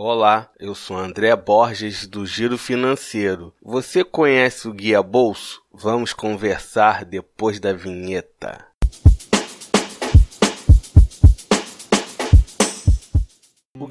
Olá, eu sou André Borges do Giro Financeiro. Você conhece o Guia Bolso? Vamos conversar depois da vinheta.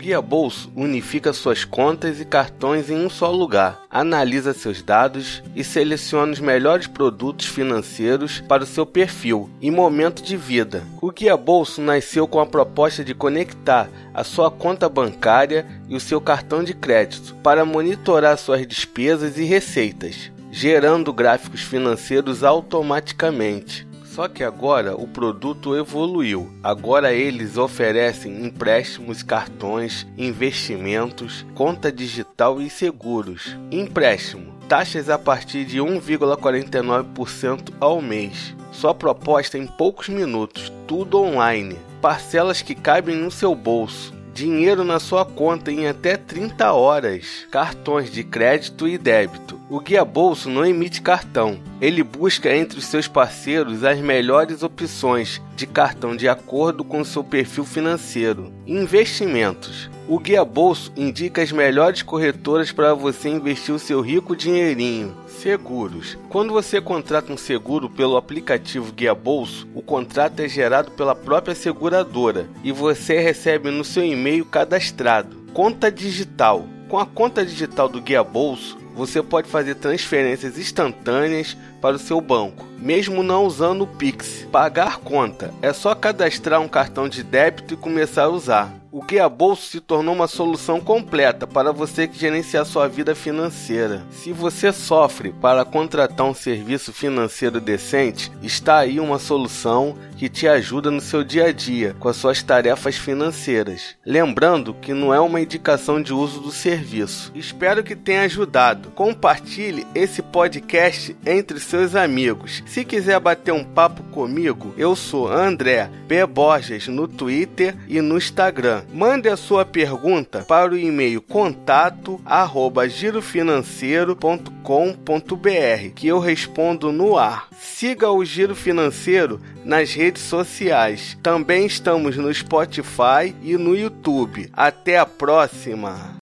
Guia Bolso unifica suas contas e cartões em um só lugar, analisa seus dados e seleciona os melhores produtos financeiros para o seu perfil e momento de vida. O Guia Bolso nasceu com a proposta de conectar a sua conta bancária e o seu cartão de crédito para monitorar suas despesas e receitas, gerando gráficos financeiros automaticamente. Só que agora o produto evoluiu. Agora eles oferecem empréstimos, cartões, investimentos, conta digital e seguros. Empréstimo: taxas a partir de 1,49% ao mês. Sua proposta em poucos minutos, tudo online. Parcelas que cabem no seu bolso dinheiro na sua conta em até 30 horas, cartões de crédito e débito. O Guia Bolso não emite cartão. Ele busca entre os seus parceiros as melhores opções de cartão de acordo com seu perfil financeiro. Investimentos. O Guia Bolso indica as melhores corretoras para você investir o seu rico dinheirinho. Seguros. Quando você contrata um seguro pelo aplicativo Guia Bolso, o contrato é gerado pela própria seguradora e você recebe no seu e-mail cadastrado. Conta digital. Com a conta digital do Guia Bolso, você pode fazer transferências instantâneas para o seu banco, mesmo não usando o Pix. Pagar conta é só cadastrar um cartão de débito e começar a usar. O Guia Bolso se tornou uma solução completa para você que gerenciar sua vida financeira. Se você sofre para contratar um serviço financeiro decente, está aí uma solução que te ajuda no seu dia a dia com as suas tarefas financeiras. Lembrando que não é uma indicação de uso do serviço. Espero que tenha ajudado. Compartilhe esse podcast entre seus amigos. Se quiser bater um papo comigo, eu sou André B. Borges no Twitter e no Instagram. Mande a sua pergunta para o e-mail contato arroba girofinanceiro.com.br que eu respondo no ar. Siga o Giro Financeiro nas redes sociais. Também estamos no Spotify e no YouTube. Até a próxima!